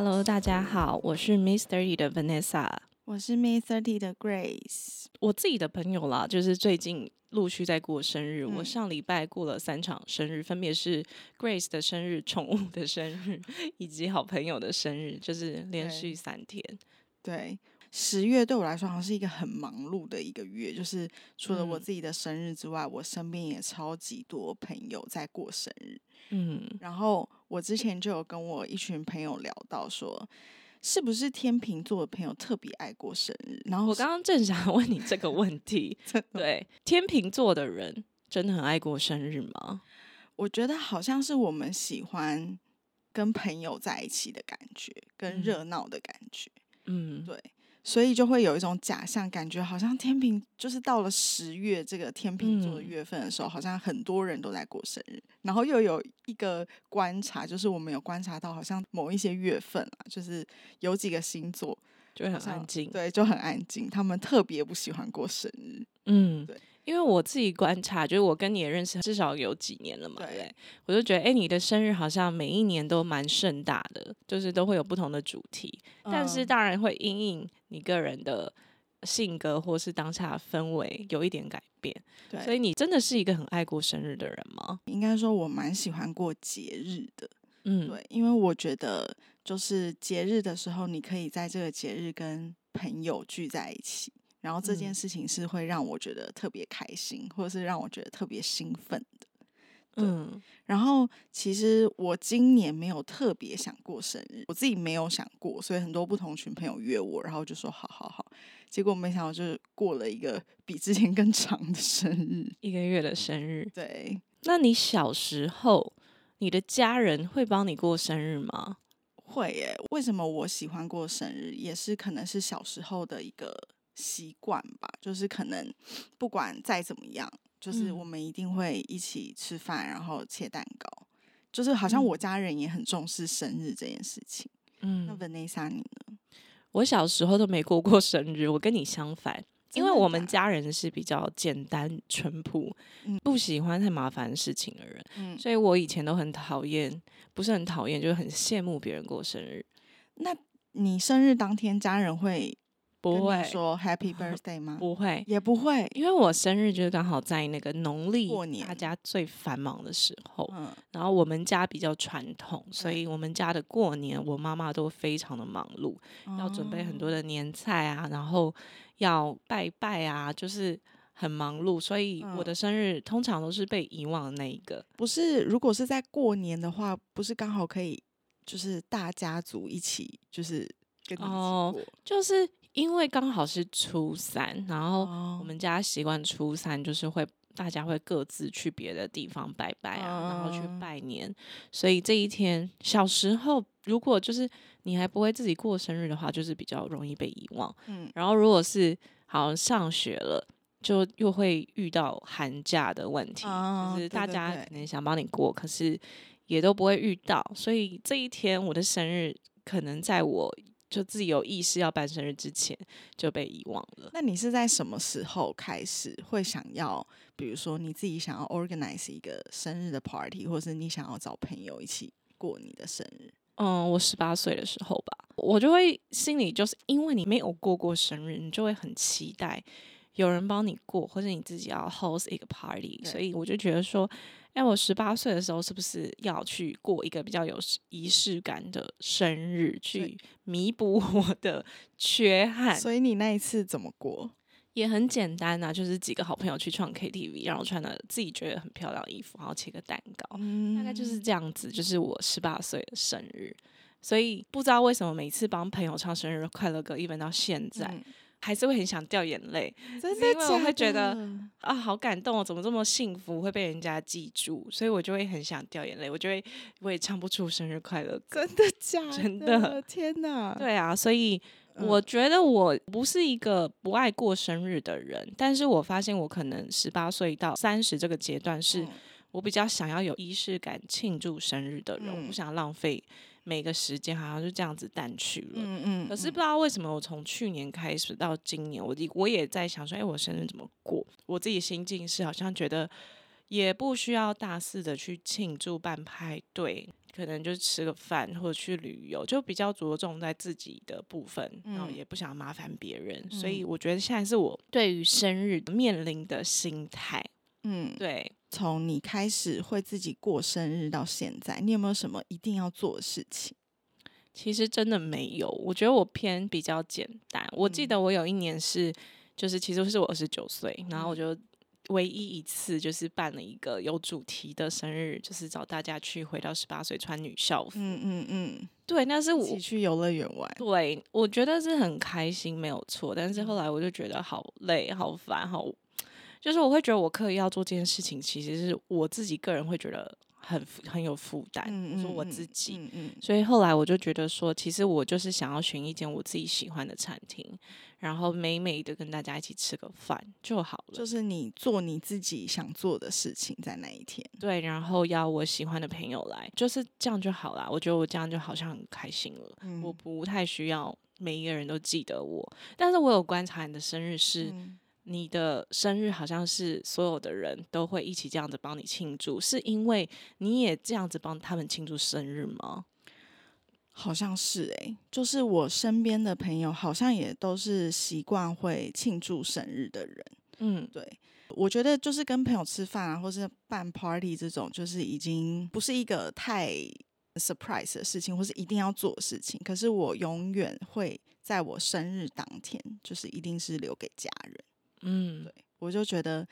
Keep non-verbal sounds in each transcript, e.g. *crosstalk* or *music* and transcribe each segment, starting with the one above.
Hello，大家好，我是 Miss Thirty 的 Vanessa，我是 Miss Thirty 的 Grace。我自己的朋友啦，就是最近陆续在过生日。我嗯上礼拜过了三场生日，分别是 Grace 的生日、宠物的生日以及好朋友的生日，就是连续三天。对，十月对我来说好像是一个很忙碌的一个月，就是除了我嗯自己的生日之外，我身边也超级多朋友在过生日。嗯，然后我之前就有跟我一群朋友聊到说，是不是天秤座的朋友特别爱过生日？然后我刚刚正想问你这个问题。*laughs* 对，天秤座的人真的很爱过生日吗？我觉得好像是我们喜欢跟朋友在一起的感觉，跟嗯热闹的感觉，嗯，对，所以就会有一种假象，感觉好像天平就是到了十月这个天秤座的嗯。月份的时候，好像很多人都在过生日，然后又有一个观察，就是我们有观察到，好像某一些月份啊，就是有几个星座就会很安静。对，就很安静，他们特别不喜欢过生日，嗯，对，因为我自己观察，就是我跟你也认识至少有几年了嘛，对不对对？我就觉得，哎、你的生日好像每一年都蛮盛大的，就是都会有不同的主题，但是嗯当然会因应你个人的性格或是当下的氛围有一点改变。对，所以你真的是一个很爱过生日的人吗？应该说我蛮喜欢过节日的。嗯，对，因为我觉得就是节日的时候，你可以在这个节日跟朋友聚在一起，然后这件嗯事情是会让我觉得特别开心，或者是让我觉得特别兴奋的。对嗯然后其实我今年没有特别想过生日，我自己没有想过，所以很多不同群朋友约我，然后就说好好好，结果没想到就是过了一个比之前更长的生日。一个月的生日。对，那你小时候，你的家人会帮你过生日吗？会耶，为什么我喜欢过生日，也是可能是小时候的一个习惯吧。就是可能不管再怎么样，就是嗯我们一定会一起吃饭，然后切蛋糕。就是好像我嗯家人也很重视生日这件事情。那嗯，Vanessa 你呢？我小时候都没过过生日，我跟你相反，因为我们家人是比较简单淳朴，嗯不喜欢太麻烦的事情的人，嗯，所以我以前都很讨厌，不是很讨厌，就是很羡慕别人过生日。那你生日当天家人会跟不会，说 Happy *laughs* Birthday 吗？不会，也不会。因为我生日就是刚好在那个农历过年。大家最繁忙的时候，嗯，然后我们家比较传统，所以我们家的过年，我妈妈都非常的忙碌，要准备很多哦的年菜啊，然后要拜拜啊，就是很忙碌，所以我的嗯。生日通常都是被遗忘的那一个。不是，如果是在过年的话，不是刚好可以就是大家族一起，就是哦。就是因为刚好是初三，然后哦我们家习惯初三就是会大家会各自去别的地方拜拜啊，然后去嗯拜年，所以这一天小时候如果就是你还不会自己过生日的话，就是比较容易被遗忘。嗯，然后如果是好像上学了。就又会遇到寒假的问题，哦就是大家可能想帮你过，可是也都不会遇到，所以这一天我的生日可能在我就自己有意识要办生日之前就被遗忘了。那你是在什么时候开始会想要，比如说你自己想要 organize 一个生日的 party，或是你想要找朋友一起过你的生日？嗯，我十八岁的时候吧，我就会心里就是因为你没有过过生日，你就会很期待有人帮你过，或者你自己要 host 一个 party，所以我就觉得说，哎，我十八岁的时候是不是要去过一个比较有仪式感的生日，去弥补我的缺憾？所以你那一次怎么过？也很简单啊，就是几个好朋友去唱 KTV，然后穿了自己觉得很漂亮的衣服，然后切个蛋糕，嗯大概就是这样子，就是我十八岁的生日。所以不知道为什么每次帮朋友唱生日快乐歌，一直到现在，嗯还是会很想掉眼泪真的因为我会觉得啊，好感动哦，怎么这么幸福，会被人家记住，所以我就会很想掉眼泪，我就会我也唱不出生日快乐歌。真的假的？真的天哪！对啊，所以嗯我觉得我不是一个不爱过生日的人，但是我发现我可能十八岁到三十这个阶段是。嗯我比较想要有仪式感庆祝生日的人，我不嗯想浪费每个时间，好像就这样子淡去了。嗯嗯，可是嗯不知道为什么，我从去年开始到今年，我一我也在想说，哎、我生日怎么过？我自己心境是好像觉得也不需要大肆的去庆祝办派对，可能就吃个饭或者去旅游，就比较着重在自己的部分，然后嗯也不想麻烦别人，所以嗯我觉得现在是我对于生日面临的心态。嗯，对，从你开始会自己过生日到现在，你有没有什么一定要做的事情？其实真的没有，我觉得我偏比较简单。我记嗯得我有一年是，就是其实是我二十九岁，然后我嗯就唯一一次就是办了一个有主题的生日，就是找大家去回到十八岁穿女校服。嗯嗯嗯，对，那是我一起去游乐园玩。对我觉得是很开心，没有错。但是后嗯来我就觉得好累、好烦、好，就是我会觉得我刻意要做这件事情，其实是我自己个人会觉得很很有负担。嗯说我嗯自己。嗯嗯所以后来我就觉得说，其实我就是想要选一间我自己喜欢的餐厅，然后美美的跟大家一起吃个饭就好了。就是你做你自己想做的事情，在那一天。对，然后邀我喜欢的朋友来，就是这样就好啦。我觉得我这样就好像很开心了。嗯我不太需要每一个人都记得我，但是我有观察你的生日是。嗯你的生日好像是所有的人都会一起这样子帮你庆祝，是因为你也这样子帮他们庆祝生日吗？好像是诶、就是我身边的朋友好像也都是习惯会庆祝生日的人。嗯，对，我觉得就是跟朋友吃饭啊，或是办 party 这种，就是已经不是一个太 surprise 的事情，或是一定要做的事情。可是我永远会在我生日当天，就是一定是留给家人。嗯，对我就觉得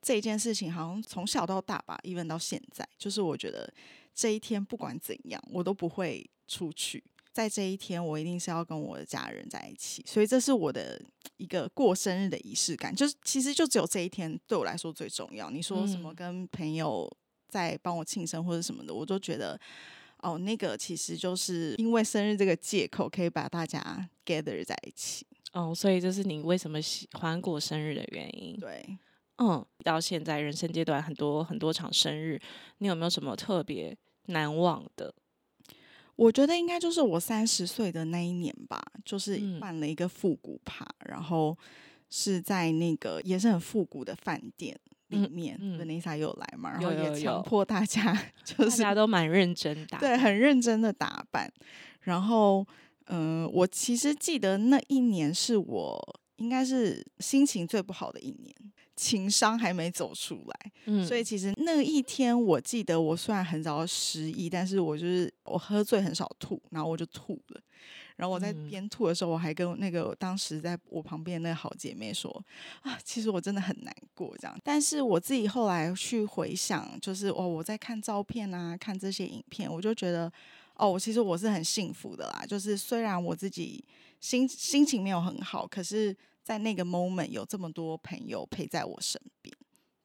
这一件事情好像从小到大吧，even 到现在，就是我觉得这一天不管怎样，我都不会出去。在这一天，我一定是要跟我的家人在一起，所以这是我的一个过生日的仪式感。就是其实就只有这一天对我来说最重要。你说什么嗯跟朋友在帮我庆生或者什么的，我都觉得哦，那个其实就是因为生日这个借口，可以把大家 gather 在一起。哦，所以这是你为什么喜欢过生日的原因。对，嗯，到现在人生阶段很多很多场生日，你有没有什么特别难忘的？我觉得应该就是我三十岁的那一年吧，就是嗯办了一个复古趴，然后是在那个也是很复古的饭店里嗯面、嗯 v a n e s s a 有来嘛，然有后也强迫大家 *laughs* 就是大家都蛮认真打对，很认真的打扮。然后，嗯、我其实记得那一年是我应该是心情最不好的一年，情商还没走出来。嗯所以其实那一天，我记得我虽然很早失忆，但是我就是我喝醉很少吐，然后我就吐了。然后我在嗯边吐的时候，我还跟那个当时在我旁边那个好姐妹说啊，其实我真的很难过这样。但是我自己后来去回想，就是哦，我在看照片啊，看这些影片，我就觉得哦，我其实我是很幸福的啦。就是虽然我自己心心情没有很好，可是在那个 moment 有这么多朋友陪在我身边。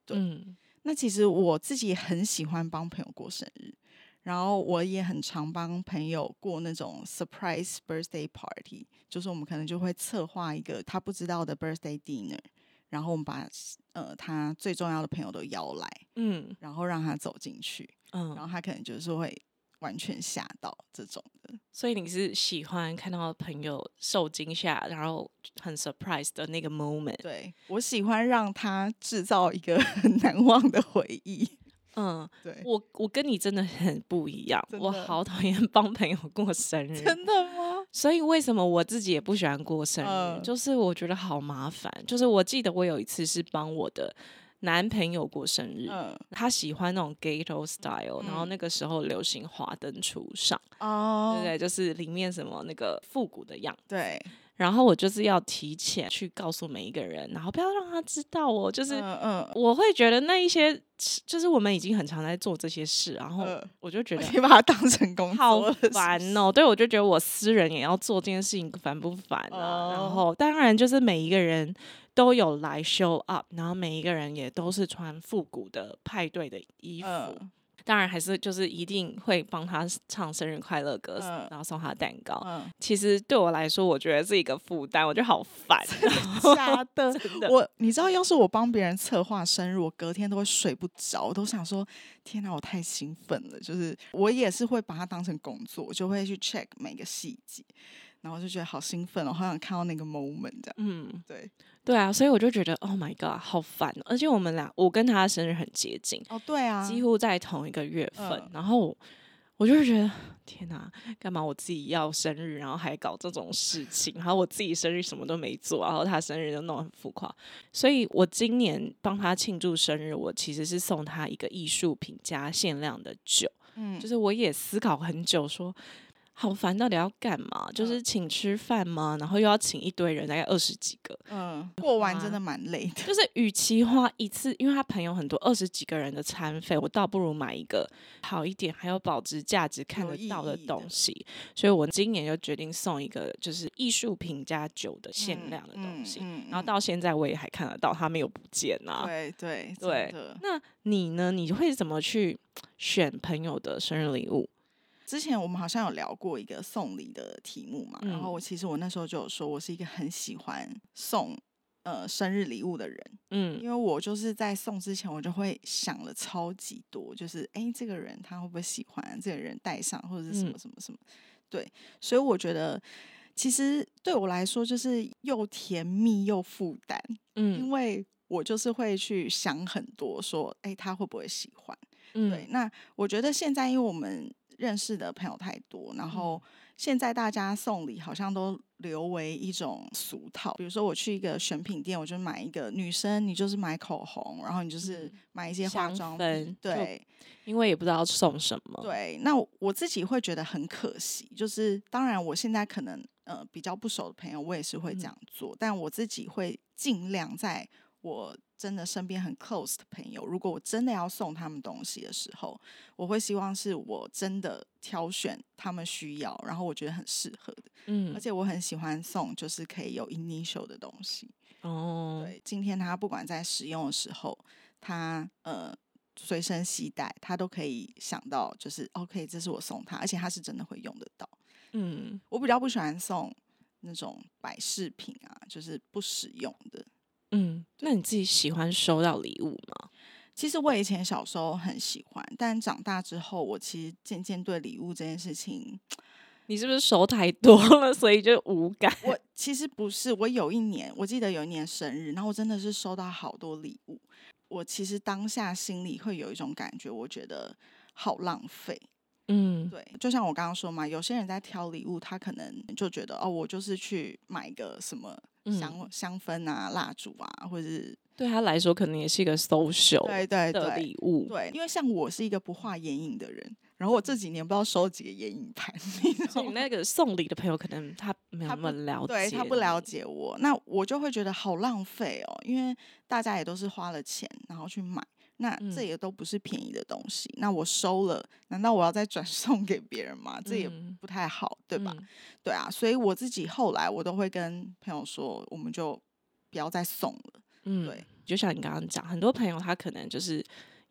对嗯那其实我自己也很喜欢帮朋友过生日，然后我也很常帮朋友过那种 surprise birthday party，就是我们可能就会策划一个他不知道的 birthday dinner，然后我们把呃他最重要的朋友都邀来，嗯然后让他走进去，嗯然后嗯，他可能就是会完全吓到这种的。所以你是喜欢看到朋友受惊吓，然后很 surprise 的那个 moment。对我喜欢让他制造一个很 *laughs* 难忘的回忆。*laughs* 嗯，对，我我跟你真的很不一样，我好讨厌 *laughs* 帮朋友过生日。真的吗？所以为什么我自己也不喜欢过生日？嗯就是我觉得好麻烦。就是我记得我有一次是帮我的男朋友过生日，嗯，他喜欢那种 ghetto style，、然后嗯那个时候流行华灯初上，哦，对不对？就是里面什么那个复古的样子。对，然后我就是要提前去告诉每一个人，然后不要让他知道哦，就是嗯嗯，我会觉得那一些，就是我们已经很常在做这些事，然后呃我就觉得 *laughs* 你把它当成工 *laughs* 好烦哦。对，我就觉得我私人也要做这件事情，烦不烦啊？哦然后当然就是每一个人都有来 show up，然后每一个人也都是穿复古的派对的衣服。嗯当然还是就是一定会帮他唱生日快乐歌，嗯然后送他蛋糕。嗯，其实对我来说，我觉得是一个负担，我觉得好烦。假的。*laughs* 真的，我你知道，要是我帮别人策划生日，我隔天都会睡不着，我都想说，天哪，我太兴奋了。就是我也是会把它当成工作，就会去 check 每个细节，然后就觉得好兴奋哦，好想看到那个 moment 这样。嗯，对，对啊，所以我就觉得，Oh my god，好烦哦、而且我们俩，我跟他的生日很接近，哦，对啊，几乎在同一个月份，嗯然后我就是觉得，天哪，干嘛我自己要生日，然后还搞这种事情，然后我自己生日什么都没做，然后他生日就弄得很浮夸，所以我今年帮他庆祝生日，我其实是送他一个艺术品加限量的酒，嗯，就是我也思考很久说。好烦，到底要干嘛？就是嗯请吃饭吗？然后又要请一堆人，大概二十几个，嗯，过完真的蛮累的。就是与其花一次，因为他朋友很多，二十几个人的餐费，我倒不如买一个好一点，还有保值价值、看得到的东西。所以我今年就决定送一个就是艺术品加酒的限嗯量的东西。嗯嗯然后到现在我也还看得到，它没有不见啊。对对对那你呢？你会怎么去选朋友的生日礼物？之前我们好像有聊过一个送礼的题目嘛，然后嗯。我其实我那时候就有说，我是一个很喜欢送呃生日礼物的人，嗯。因为我就是在送之前，我就会想了超级多，就是哎，诶这个人他会不会喜欢？这个人带上或者是什么嗯。什么什么，对，所以我觉得其实对我来说就是又甜蜜又负担，嗯因嗯。为我就是会去想很多，说哎他会不会喜欢？对，嗯。那我觉得现在因为我们认识的朋友太多，然后嗯现在大家送礼好像都留为一种俗套。比如说我去一个选品店，我就买一个女生，你就是买口红，然后你就是嗯买一些化香妆品，对因为也不知道送什么。对。那我我自己会觉得很可惜，就是当然我现在可能呃比较不熟的朋友，我也是会这嗯样做，但我自己会尽量在我真的身边很 close 的朋友，如果我真的要送他们东西的时候，我会希望是我真的挑选他们需要，然后我觉得很适合的，嗯而且我很喜欢送就是可以有 initial 的东西。哦，对，今天他不管在使用的时候，他呃随身携带，他都可以想到就是 OK，这是我送他，而且他是真的会用得到。嗯我比较不喜欢送那种摆饰品啊，就是不使用的。嗯，那你自己喜欢收到礼物吗？其实我以前小时候很喜欢，但长大之后，我其实渐渐对礼物这件事情，*tsk* 你是不是收太多了，所以就无感？我 *laughs* 其实不是。我有一年，我记得有一年生日，然后我真的是收到好多礼物，我其实当下心里会有一种感觉，我觉得好浪费。嗯，对，就像我刚刚说嘛，有些人在挑礼物，他可能就觉得哦，我就是去买个什么嗯香、香氛啊、蜡烛啊，或者是对他来说可能也是一个 social 对对的礼物。对，因为像我是一个不画眼影的人，然后我这几年不知道收几个眼影盘，你那个送礼的朋友可能他没有他那么了解，对他不了。解我，那我就会觉得好浪费哦，因为大家也都是花了钱然后去买，那这嗯也都不是便宜的东西，那我收了，难道我要再转 *laughs* 送给别人吗？这也嗯不太好，对吧？嗯对啊，所以我自己后来我都会跟朋友说，我们就不要再送了。嗯，对，就像你刚刚讲，很多朋友他可能就是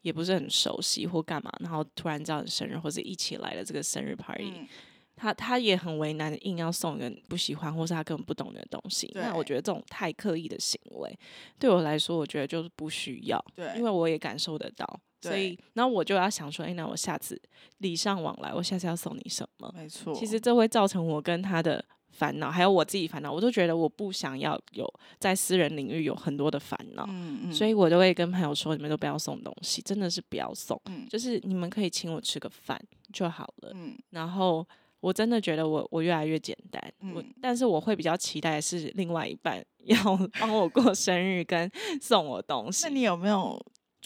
也不是很熟悉或干嘛，然后突然知道你生日或者一起来了这个生日 party，、嗯，他他也很为难的，硬要送一个不喜欢或是他根本不懂的东西。那我觉得这种太刻意的行为，对我来说，我觉得就是不需要，对，因为我也感受得到。所以，然后我就要想说，哎、那我下次礼尚往来，我下次要送你什么？没错。其实这会造成我跟他的烦恼，还有我自己烦恼，我都觉得我不想要有在私人领域有很多的烦恼，嗯嗯，所以我都会跟朋友说，你们都不要送东西，真的是不要送，嗯就是你们可以请我吃个饭就好了。嗯然后我真的觉得我我越来越简单，我嗯但是我会比较期待的是另外一半要 *laughs* 帮我过生日跟送我东西。那你有没有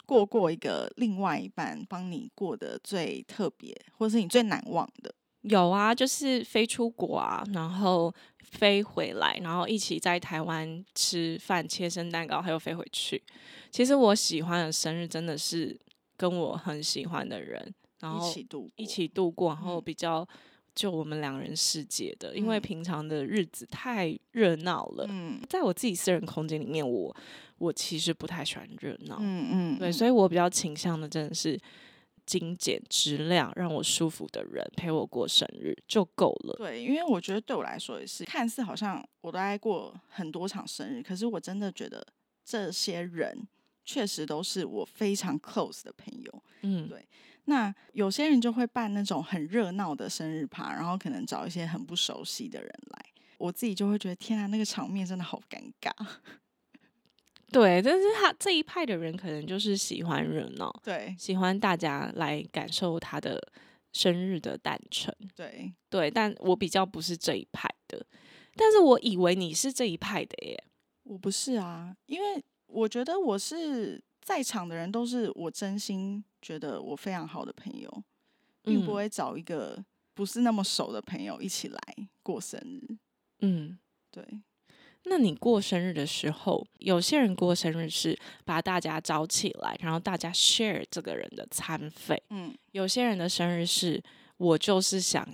过过一个另外一半帮你过的最特别，或是你最难忘的？有啊，就是飞出国啊，然后飞回来，然后一起在台湾吃饭、切生蛋糕，还有飞回去。其实我喜欢的生日真的是跟我很喜欢的人，然后一起度一过起度过，然后嗯比较就我们两人世界的，因为嗯平常的日子太热闹了。嗯在我自己私人空间里面，我我其实不太喜欢热闹，嗯嗯，对，所以我比较倾向的真的是精简质量，让我舒服的人陪我过生日就够了。对，因为我觉得对我来说也是，看似好像我都爱过很多场生日，可是我真的觉得这些人确实都是我非常 close 的朋友。嗯，对那有些人就会办那种很热闹的生日趴，然后可能找一些很不熟悉的人来，我自己就会觉得天啊，那个场面真的好尴尬。*laughs* 对，但是他这一派的人可能就是喜欢热闹，对喜欢大家来感受他的生日的诞辰。对，对，但我比较不是这一派的，但是我以为你是这一派的耶。我不是啊，因为我觉得我是在场的人都是我真心觉得我非常好的朋友，并不嗯会找一个不是那么熟的朋友一起来过生日。嗯，对，那你过生日的时候，有些人过生日是把大家招起来，然后大家 share 这个人的餐费；嗯有些人的生日是我就是想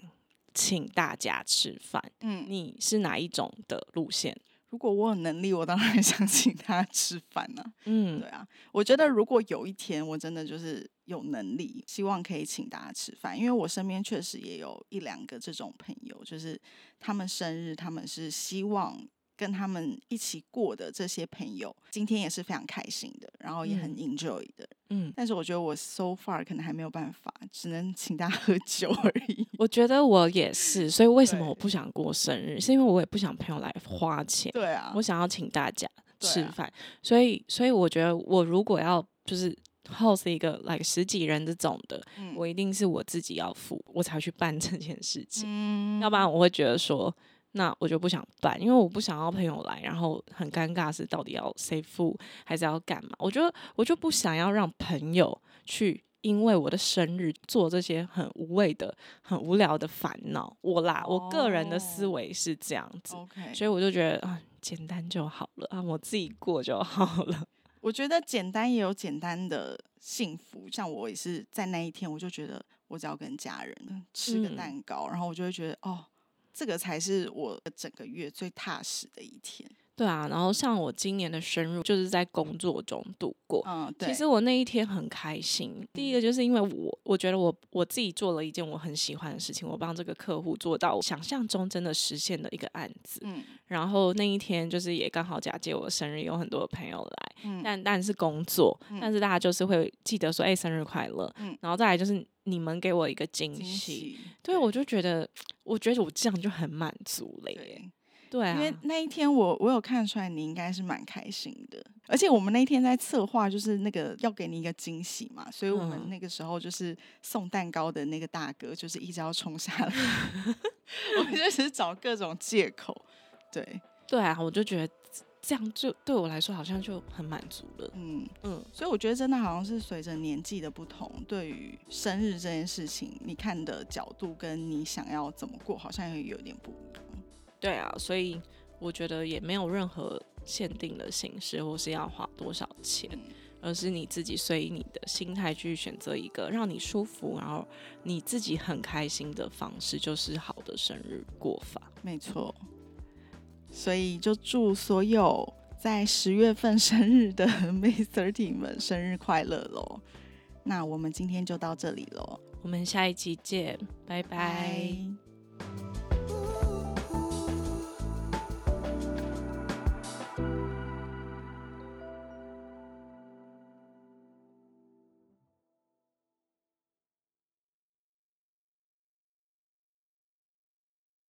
请大家吃饭。嗯，你是哪一种的路线？如果我有能力，我当然 *laughs* 想请他吃饭呢、嗯。对啊，我觉得如果有一天我真的就是有能力，希望可以请大家吃饭，因为我身边确实也有一两个这种朋友，就是他们生日，他们是希望跟他们一起过的这些朋友，今天也是非常开心的，然后也很嗯 enjoy 的。嗯，但是我觉得我 so far 可能还没有办法，只能请大家喝酒而已。*laughs* 我觉得我也是，所以为什么我不想过生日？是因为我也不想朋友来花钱。对啊，我想要请大家吃饭，所以所以我觉得我如果要就是 host 一个 like 十几人这种的，嗯我一定是我自己要付，我才去办这件事情，嗯要不然我会觉得说。那我就不想办，因为我不想要朋友来，然后很尴尬，是到底要谁付还是要干嘛？我觉得我就不想要让朋友去因为我的生日做这些很无谓的、很无聊的烦恼。我啦，我个人的思哦维是这样子。OK，所以我就觉得啊，简单就好了啊，我自己过就好了。*laughs* 我觉得简单也有简单的幸福，像我也是在那一天，我就觉得我只要跟家人吃个嗯蛋糕，然后我就会觉得哦，这个才是我整个月最踏实的一天。对啊，然后像我今年的生日就是在工作中度过。嗯，对，其实我那一天很开心。第一个就是因为我，我觉得我我自己做了一件我很喜欢的事情，我帮这个客户做到想象中真的实现的一个案子。嗯然后那一天就是也刚好假借我生日，有很多朋友来，嗯但但是工作，嗯但是大家就是会记得说，哎、生日快乐。嗯然后再来就是你们给我一个惊惊喜，喜，对我就觉得，*tsk* 我觉得我这样就很满足了耶。对。对啊，因为那一天我我有看出来你应该是蛮开心的，而且我们那一天在策划就是那个要给你一个惊喜嘛，所以我们嗯那个时候就是送蛋糕的那个大哥就是一直要冲下来，*laughs* 我们就是找各种借口，对，对啊，我就觉得这样就对我来说好像就很满足了。嗯，嗯，所以我觉得真的好像是随着年纪的不同，对于生日这件事情，你看的角度跟你想要怎么过，好像也有点不一样。对啊，所以我觉得也没有任何限定的形式，或是要花多少钱，嗯而是你自己随你的心态去选择一个让你舒服，然后你自己很开心的方式，就是好的生日过法。没错，所以就祝所有在十月份生日的 *laughs* May Thirty 们生日快乐喽！那我们今天就到这里喽，我们下一集见，拜拜。拜